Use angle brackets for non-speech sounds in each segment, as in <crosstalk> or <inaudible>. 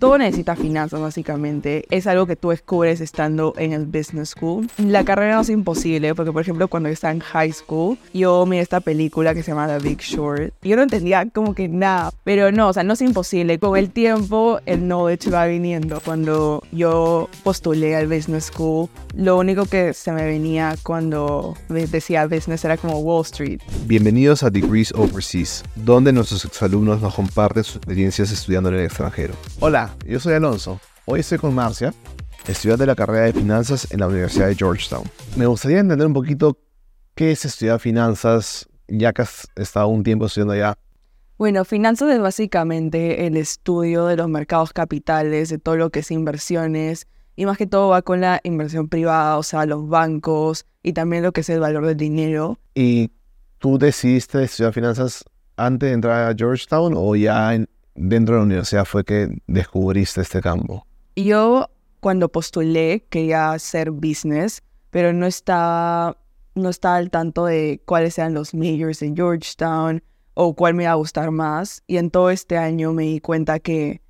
Todo necesita finanzas, básicamente. Es algo que tú descubres estando en el business school. La carrera no es imposible, porque, por ejemplo, cuando yo estaba en high school, yo miré esta película que se llama The Big Short. Y yo no entendía como que nada. Pero no, o sea, no es imposible. Con el tiempo, el knowledge va viniendo. Cuando yo postulé al business school, lo único que se me venía cuando decía business era como Wall Street. Bienvenidos a Degrees Overseas, donde nuestros exalumnos nos comparten sus experiencias estudiando en el extranjero. Hola yo soy Alonso. Hoy estoy con Marcia, estudiante de la carrera de finanzas en la Universidad de Georgetown. Me gustaría entender un poquito qué es estudiar finanzas, ya que has estado un tiempo estudiando allá. Bueno, finanzas es básicamente el estudio de los mercados capitales, de todo lo que es inversiones, y más que todo va con la inversión privada, o sea, los bancos y también lo que es el valor del dinero. ¿Y tú decidiste estudiar finanzas antes de entrar a Georgetown o ya en, dentro de la universidad fue que descubriste este campo? Yo cuando postulé quería hacer business, pero no estaba, no estaba al tanto de cuáles eran los majors en Georgetown o cuál me iba a gustar más. Y en todo este año me di cuenta que,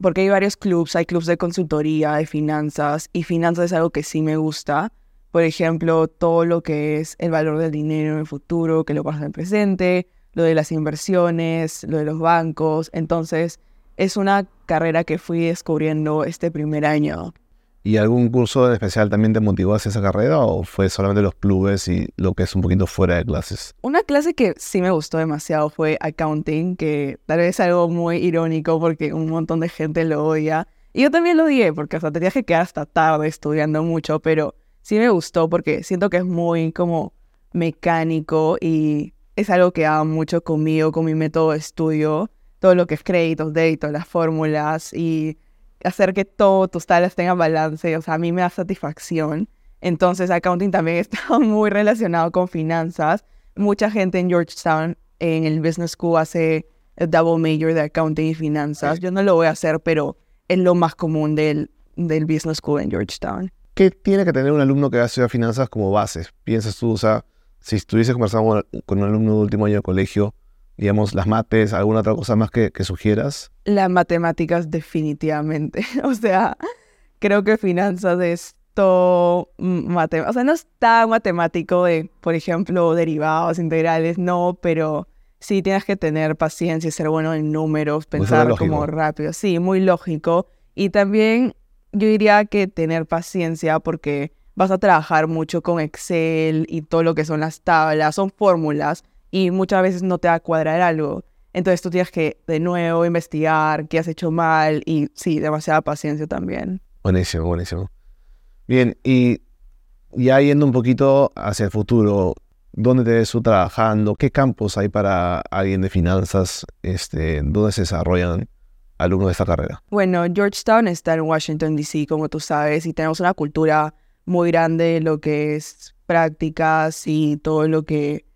porque hay varios clubs, hay clubs de consultoría, de finanzas, y finanzas es algo que sí me gusta. Por ejemplo, todo lo que es el valor del dinero en el futuro, que lo pasa en el presente, lo de las inversiones, lo de los bancos. Entonces, es una carrera que fui descubriendo este primer año. ¿Y algún curso especial también te motivó hacia esa carrera o fue solamente los clubes y lo que es un poquito fuera de clases? Una clase que sí me gustó demasiado fue accounting, que tal vez es algo muy irónico porque un montón de gente lo odia. Y yo también lo odié porque hasta tenía que quedar hasta tarde estudiando mucho, pero sí me gustó porque siento que es muy como mecánico y es algo que hago mucho conmigo, con mi método de estudio, todo lo que es créditos, débitos, las fórmulas y hacer que todos tus tareas tengan balance, o sea, a mí me da satisfacción. Entonces, accounting también <laughs> está muy relacionado con finanzas. Mucha gente en Georgetown, en el Business School, hace el double major de accounting y finanzas. Yo no lo voy a hacer, pero es lo más común del, del Business School en Georgetown. ¿Qué tiene que tener un alumno que va a finanzas como base? ¿Piensas tú, o sea, si estuviese conversando con un alumno de último año de colegio, digamos, las mates, alguna otra cosa más que, sugieras? Las matemáticas definitivamente. <laughs> o sea, creo que finanzas es todo matemático. O sea, no es tan matemático de, por ejemplo, derivados, integrales, no, pero sí tienes que tener paciencia, ser bueno en números, pensar como rápido. Sí, muy lógico. Y también yo diría que tener paciencia porque vas a trabajar mucho con Excel y todo lo que son las tablas, son fórmulas y muchas veces no te va a cuadrar algo. Entonces tú tienes que de nuevo investigar qué has hecho mal y sí, demasiada paciencia también. Buenísimo, buenísimo. Bien, y ya yendo un poquito hacia el futuro, ¿dónde te ves tú trabajando? ¿Qué campos hay para alguien de finanzas? Este, ¿Dónde se desarrollan alumnos de esta carrera? Bueno, Georgetown está en Washington, D.C., como tú sabes, y tenemos una cultura muy grande lo que es prácticas y todo lo que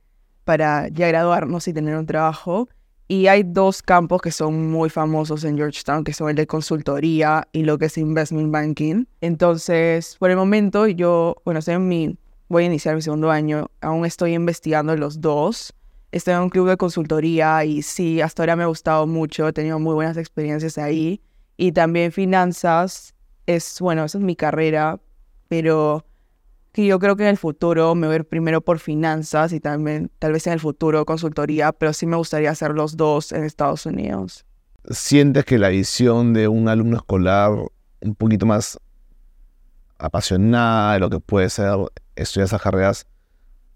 para ya graduarnos y tener un trabajo. Y hay dos campos que son muy famosos en Georgetown, que son el de consultoría y lo que es investment banking. Entonces, por el momento, yo, bueno, mi, voy a iniciar mi segundo año, aún estoy investigando los dos. Estoy en un club de consultoría y sí, hasta ahora me ha gustado mucho, he tenido muy buenas experiencias ahí. Y también finanzas, es, bueno, esa es mi carrera, pero que yo creo que en el futuro me voy a ir primero por finanzas y también tal vez en el futuro consultoría, pero sí me gustaría hacer los dos en Estados Unidos. ¿Sientes que la visión de un alumno escolar un poquito más apasionada de lo que puede ser estudiar esas carreras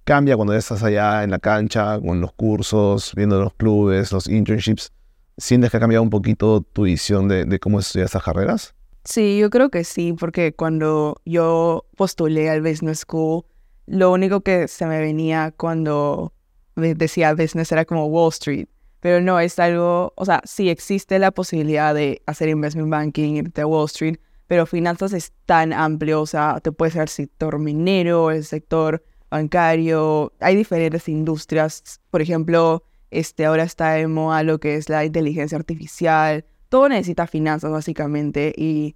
cambia cuando estás allá en la cancha, con los cursos, viendo los clubes, los internships? ¿Sientes que ha cambiado un poquito tu visión de, de cómo estudiar esas carreras? Sí, yo creo que sí, porque cuando yo postulé al Business School, lo único que se me venía cuando decía business era como Wall Street. Pero no, es algo, o sea, sí existe la posibilidad de hacer investment banking, irte a Wall Street, pero finanzas es tan amplio, o sea, te puede ser el sector minero, el sector bancario, hay diferentes industrias, por ejemplo, este ahora está de moda lo que es la inteligencia artificial, todo necesita finanzas básicamente y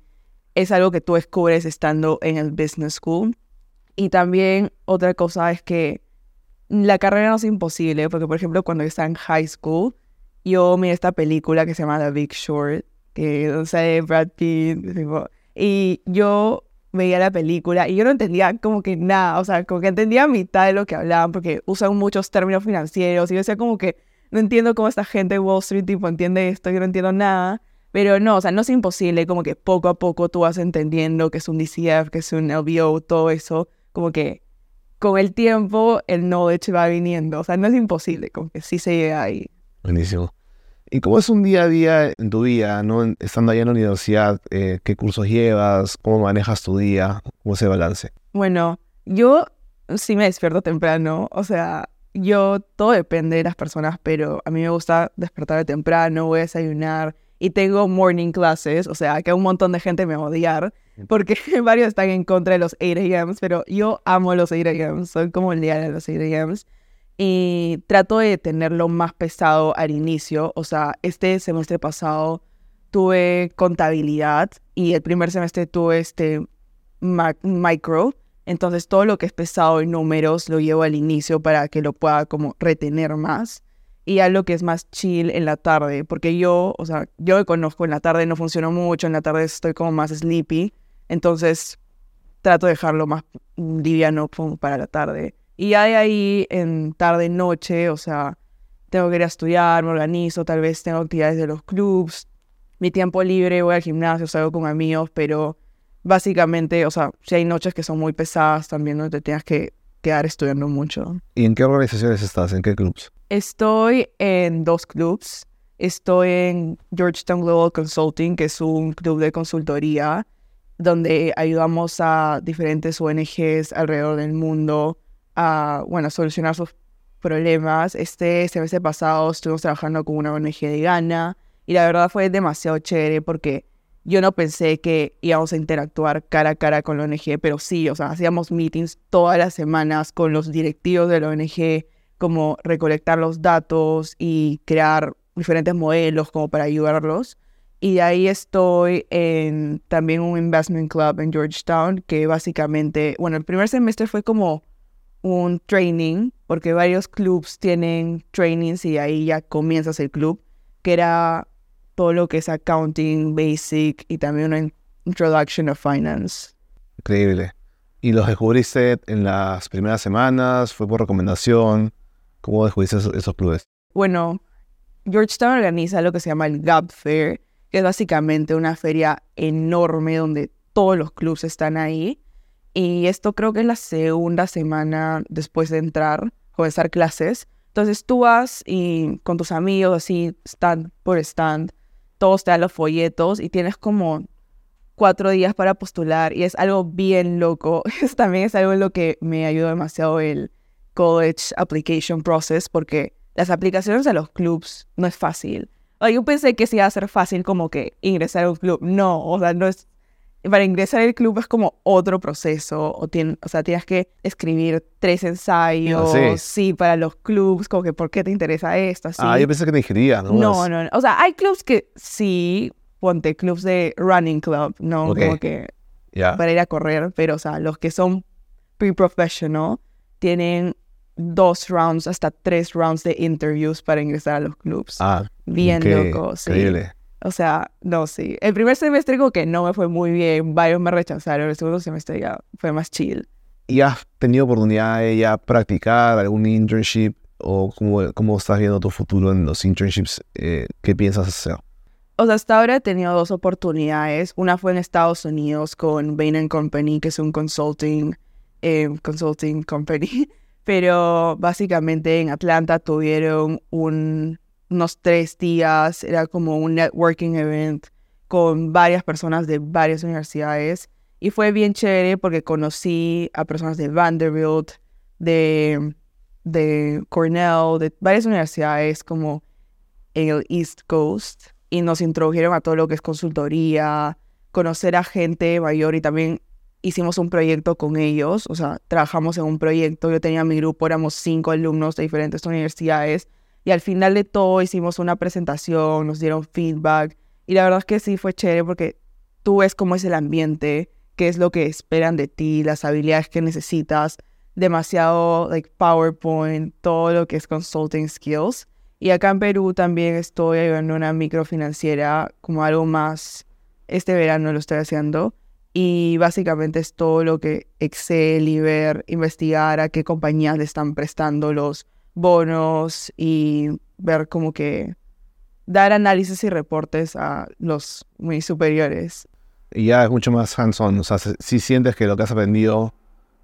es algo que tú descubres estando en el business school. Y también otra cosa es que la carrera no es imposible, porque por ejemplo cuando yo estaba en high school, yo miré esta película que se llama The Big Short que no sé, Brad Pitt, y yo veía la película y yo no entendía como que nada, o sea, como que entendía mitad de lo que hablaban porque usan muchos términos financieros y yo decía como que no entiendo cómo esta gente de Wall Street tipo entiende esto, yo no entiendo nada, pero no, o sea, no es imposible, como que poco a poco tú vas entendiendo que es un DCF, que es un LBO, todo eso, como que con el tiempo el knowledge va viniendo, o sea, no es imposible, como que sí se llega ahí. Buenísimo. ¿Y cómo es un día a día en tu vida, ¿no? estando allá en la universidad? Eh, ¿Qué cursos llevas? ¿Cómo manejas tu día? ¿Cómo es el balance? Bueno, yo sí me despierto temprano, o sea, yo todo depende de las personas, pero a mí me gusta despertar temprano, voy a desayunar y tengo morning classes, o sea, que un montón de gente me va a odiar porque <laughs> varios están en contra de los 8 a.m., pero yo amo los 8 a.m., soy como el día de los 8 a.m y trato de tenerlo más pesado al inicio. O sea, este semestre pasado tuve contabilidad y el primer semestre tuve este micro. Entonces todo lo que es pesado en números lo llevo al inicio para que lo pueda como retener más. Y a lo que es más chill en la tarde, porque yo, o sea, yo me conozco en la tarde no funciono mucho, en la tarde estoy como más sleepy. Entonces trato de dejarlo más liviano para la tarde. Y hay ahí en tarde, noche, o sea, tengo que ir a estudiar, me organizo, tal vez tengo actividades de los clubs. Mi tiempo libre, voy al gimnasio, salgo con amigos, pero básicamente, o sea, si hay noches que son muy pesadas, también no te tienes que quedar estudiando mucho. ¿Y en qué organizaciones estás? ¿En qué clubs? Estoy en dos clubs. Estoy en Georgetown Global Consulting, que es un club de consultoría donde ayudamos a diferentes ONGs alrededor del mundo a, bueno, solucionar sus problemas. Este semestre pasado estuvimos trabajando con una ONG de Ghana y la verdad fue demasiado chévere porque yo no pensé que íbamos a interactuar cara a cara con la ONG, pero sí, o sea, hacíamos meetings todas las semanas con los directivos de la ONG, como recolectar los datos y crear diferentes modelos como para ayudarlos. Y de ahí estoy en también un investment club en Georgetown, que básicamente, bueno, el primer semestre fue como un training, porque varios clubs tienen trainings y ahí ya comienzas el club, que era todo lo que es accounting, basic y también una introduction of finance. Increíble. ¿Y los descubriste en las primeras semanas? ¿Fue por recomendación? ¿Cómo descubriste esos, clubes? Bueno, Georgetown organiza lo que se llama el Gap Fair, que es básicamente una feria enorme donde todos los clubs están ahí y esto creo que es la segunda semana después de entrar, comenzar clases. Entonces tú vas y con tus amigos, así, stand por stand, todos te dan los folletos y tienes como cuatro días para postular y es algo bien loco. <laughs> También es algo en lo que me ayudó demasiado el college application process porque las aplicaciones a los clubs no es fácil. yo pensé que sí iba a ser fácil como que ingresar a un club. No, o sea, no es para ingresar al club es como otro proceso, o, o sea, tienes que escribir tres ensayos, ah, sí. para los clubs, como que por qué te interesa esto, así. Ah, yo pensé que te ingería, ¿no? No, no, no, o sea, hay clubs que sí, ponte clubs de running club, ¿no? Como que para ir a correr, pero, o sea, los que son pre-professional tienen dos rounds, hasta tres rounds de interviews para ingresar a los clubs. Ah, bien loco, sí. Increíble. O sea, no, sí. El primer semestre como que no me fue muy bien, varios me rechazaron, el segundo semestre ya fue más chill. ¿Y has tenido oportunidad de ya practicar algún internship o cómo, cómo estás viendo tu futuro en los internships? Eh, ¿Qué piensas hacer? O sea, hasta ahora he tenido dos oportunidades. Una fue en Estados Unidos con Bain Company, que es un consulting, eh, consulting company. <laughs> Pero básicamente en Atlanta tuvieron un unos tres días, era como un networking event con varias personas de varias universidades y fue bien chévere porque conocí a personas de Vanderbilt, de, de Cornell, de varias universidades como en el East Coast y nos introdujeron a todo lo que es consultoría, conocer a gente mayor y también hicimos un proyecto con ellos, o sea, trabajamos en un proyecto, yo tenía mi grupo, éramos cinco alumnos de diferentes universidades y al final de todo hicimos una presentación, nos dieron feedback. Y la verdad es que sí fue chévere porque tú ves cómo es el ambiente, qué es lo que esperan de ti, las habilidades que necesitas, demasiado like PowerPoint, todo lo que es consulting skills. Y acá en Perú también estoy ayudando a una microfinanciera como algo más, este verano lo estoy haciendo. Y básicamente es todo lo que Excel y ver, investigar a qué compañías le están prestando los bonos y ver como que dar análisis y reportes a los muy superiores. Y ya es mucho más hands-on, o sea, si sientes que lo que has aprendido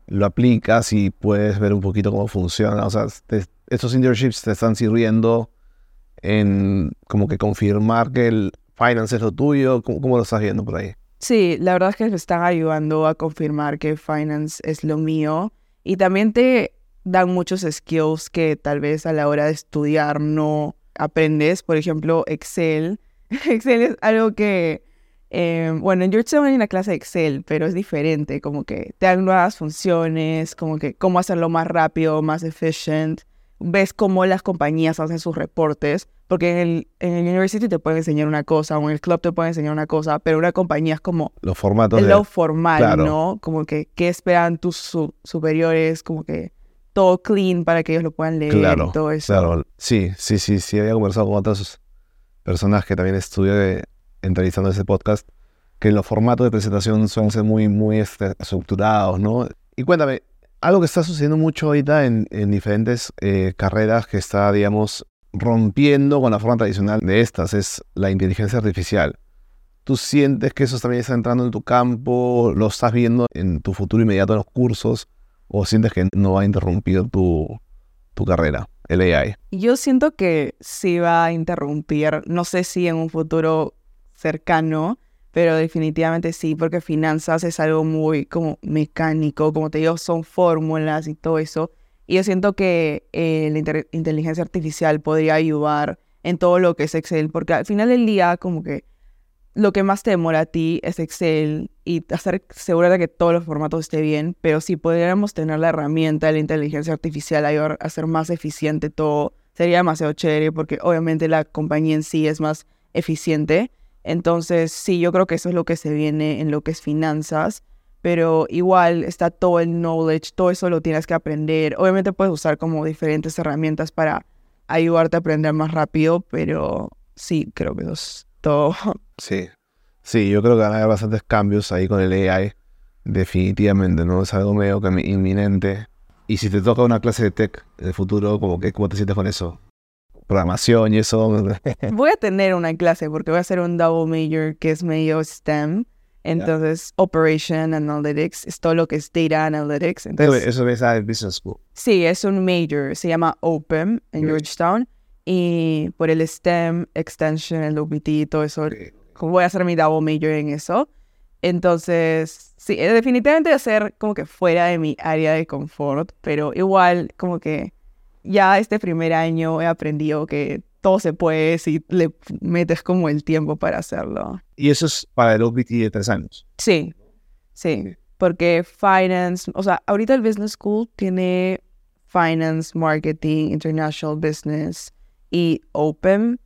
lo aplicas y puedes ver un poquito cómo funciona, o sea, estos internships te están sirviendo en como que confirmar que el finance es lo tuyo, ¿cómo, cómo lo estás viendo por ahí? Sí, la verdad es que me están ayudando a confirmar que finance es lo mío y también te dan muchos skills que tal vez a la hora de estudiar no aprendes, por ejemplo, Excel. <laughs> Excel es algo que, eh, bueno, en Georgetown hay una clase de Excel, pero es diferente, como que te dan nuevas funciones, como que cómo hacerlo más rápido, más efficient. Ves cómo las compañías hacen sus reportes, porque en el, en el university te pueden enseñar una cosa, o en el club te pueden enseñar una cosa, pero una compañía es como... Los formatos. lo formal, ¿no? Como que, ¿qué esperan tus superiores? Como que todo clean para que ellos lo puedan leer claro, y todo eso. Claro, sí, sí, sí, sí. Había conversado con otras personas que también estudié entrevistando ese podcast, que los formatos de presentación suelen ser muy, muy este, estructurados, ¿no? Y cuéntame, algo que está sucediendo mucho ahorita en, en diferentes eh, carreras que está, digamos, rompiendo con la forma tradicional de estas es la inteligencia artificial. ¿Tú sientes que eso también está entrando en tu campo? ¿Lo estás viendo en tu futuro inmediato en los cursos? ¿O sientes que no va a interrumpir tu, tu carrera, el AI? Yo siento que sí va a interrumpir, no sé si en un futuro cercano, pero definitivamente sí, porque finanzas es algo muy como mecánico, como te digo, son fórmulas y todo eso. Y yo siento que eh, la inteligencia artificial podría ayudar en todo lo que es Excel, porque al final del día como que lo que más te demora a ti es Excel y estar segura de que todos los formatos estén bien, pero si pudiéramos tener la herramienta de la inteligencia artificial a hacer más eficiente todo, sería demasiado chévere porque obviamente la compañía en sí es más eficiente. Entonces, sí, yo creo que eso es lo que se viene en lo que es finanzas, pero igual está todo el knowledge, todo eso lo tienes que aprender. Obviamente puedes usar como diferentes herramientas para ayudarte a aprender más rápido, pero sí, creo que eso es todo. <laughs> Sí, sí, yo creo que van a haber bastantes cambios ahí con el AI. Definitivamente, ¿no? Es algo medio que inminente. Y si te toca una clase de tech el futuro, como que, ¿cómo te sientes con eso? Programación y eso. voy a <laughs> tener una clase porque voy a hacer un double major que es medio STEM. Entonces, Operation Analytics es todo lo que es Data Analytics. Entonces, eso es Business School. Sí, es un major. Se llama OPEM en Georgetown. Y por el STEM, Extension, el OPT y todo eso voy a hacer mi double major en eso. Entonces, sí, eh, definitivamente hacer como que fuera de mi área de confort, pero igual como que ya este primer año he aprendido que todo se puede si le metes como el tiempo para hacerlo. ¿Y eso es para el OPT de tres años? Sí, sí, porque finance, o sea, ahorita el Business School tiene finance, marketing, international business y open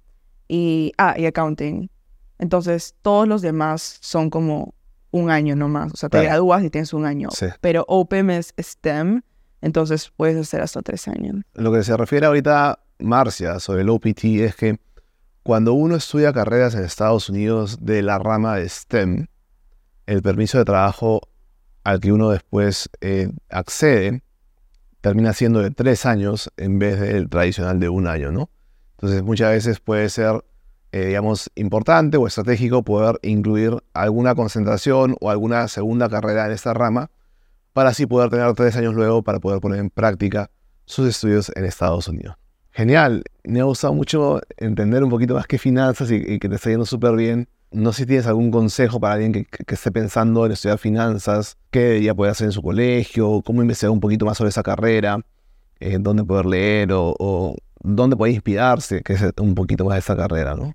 y, ah, y accounting. Entonces, todos los demás son como un año nomás. O sea, te gradúas y tienes un año. Pero Open es STEM, entonces puedes hacer hasta tres años. Lo que se refiere ahorita Marcia sobre el OPT es que cuando uno estudia carreras en Estados Unidos de la rama de STEM, el permiso de trabajo al que uno después eh, accede termina siendo de tres años en vez del tradicional de un año, ¿no? Entonces muchas veces puede ser eh, digamos, importante o estratégico poder incluir alguna concentración o alguna segunda carrera en esta rama para así poder tener tres años luego para poder poner en práctica sus estudios en Estados Unidos. Genial, me ha gustado mucho entender un poquito más qué finanzas y, que te está yendo súper bien. No sé si tienes algún consejo para alguien que, esté pensando en estudiar finanzas, qué debería poder hacer en su colegio, cómo investigar un poquito más sobre esa carrera, eh, dónde poder leer o, dónde puede inspirarse, que es un poquito más de esa carrera, ¿no?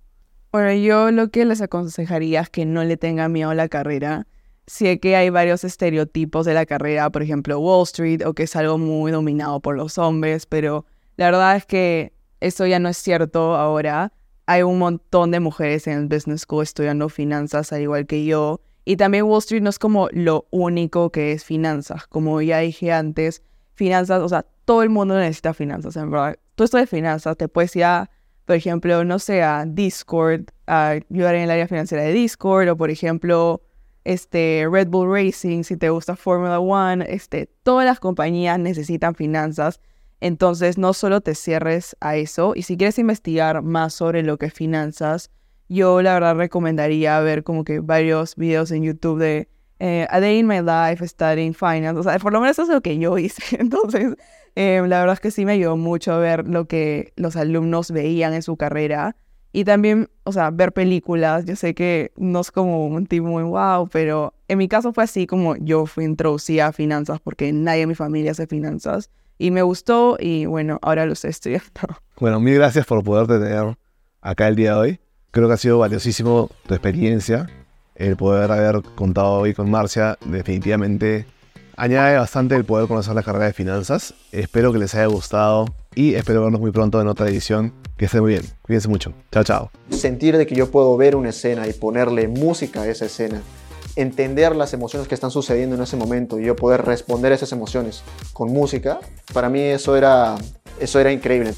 Bueno, yo lo que les aconsejaría es que no le tengan miedo a la carrera. Sé que hay varios estereotipos de la carrera, por ejemplo Wall Street, o que es algo muy dominado por los hombres, pero la verdad es que eso ya no es cierto ahora. Hay un montón de mujeres en el Business School estudiando finanzas, al igual que yo. Y también Wall Street no es como lo único que es finanzas. Como ya dije antes, finanzas, o sea, todo el mundo necesita finanzas, en verdad. Tú estudias finanzas, te puedes ir a por ejemplo, no sé, a Discord, a ayudar en el área financiera de Discord, o por ejemplo, este, Red Bull Racing, si te gusta Formula One, este, todas las compañías necesitan finanzas. Entonces, no solo te cierres a eso. Y si quieres investigar más sobre lo que finanzas, yo la verdad recomendaría ver como que varios videos en YouTube de eh, A Day in My Life Studying Finance. O sea, por lo menos eso es lo que yo hice. <laughs> Entonces, eh, la verdad es que sí me ayudó mucho ver lo que los alumnos veían en su carrera y también, o sea, ver películas. Yo sé que no es como un tipo muy wow, pero en mi caso fue así como yo fui introducida a finanzas porque nadie en mi familia hace finanzas. Y me gustó y bueno, ahora lo estoy estudiando. <laughs> Bueno, mil gracias por poder tener acá el día de hoy. Creo que ha sido valiosísimo tu experiencia. El poder haber contado hoy con Marcia definitivamente añade bastante el poder conocer la carrera de finanzas. Espero que les haya gustado y espero vernos muy pronto en otra edición. Que esté muy bien. Cuídense mucho. Chao, chao. Sentir de que yo puedo ver una escena y ponerle música a esa escena, entender las emociones que están sucediendo en ese momento y yo poder responder a esas emociones con música, para mí eso era, eso era increíble.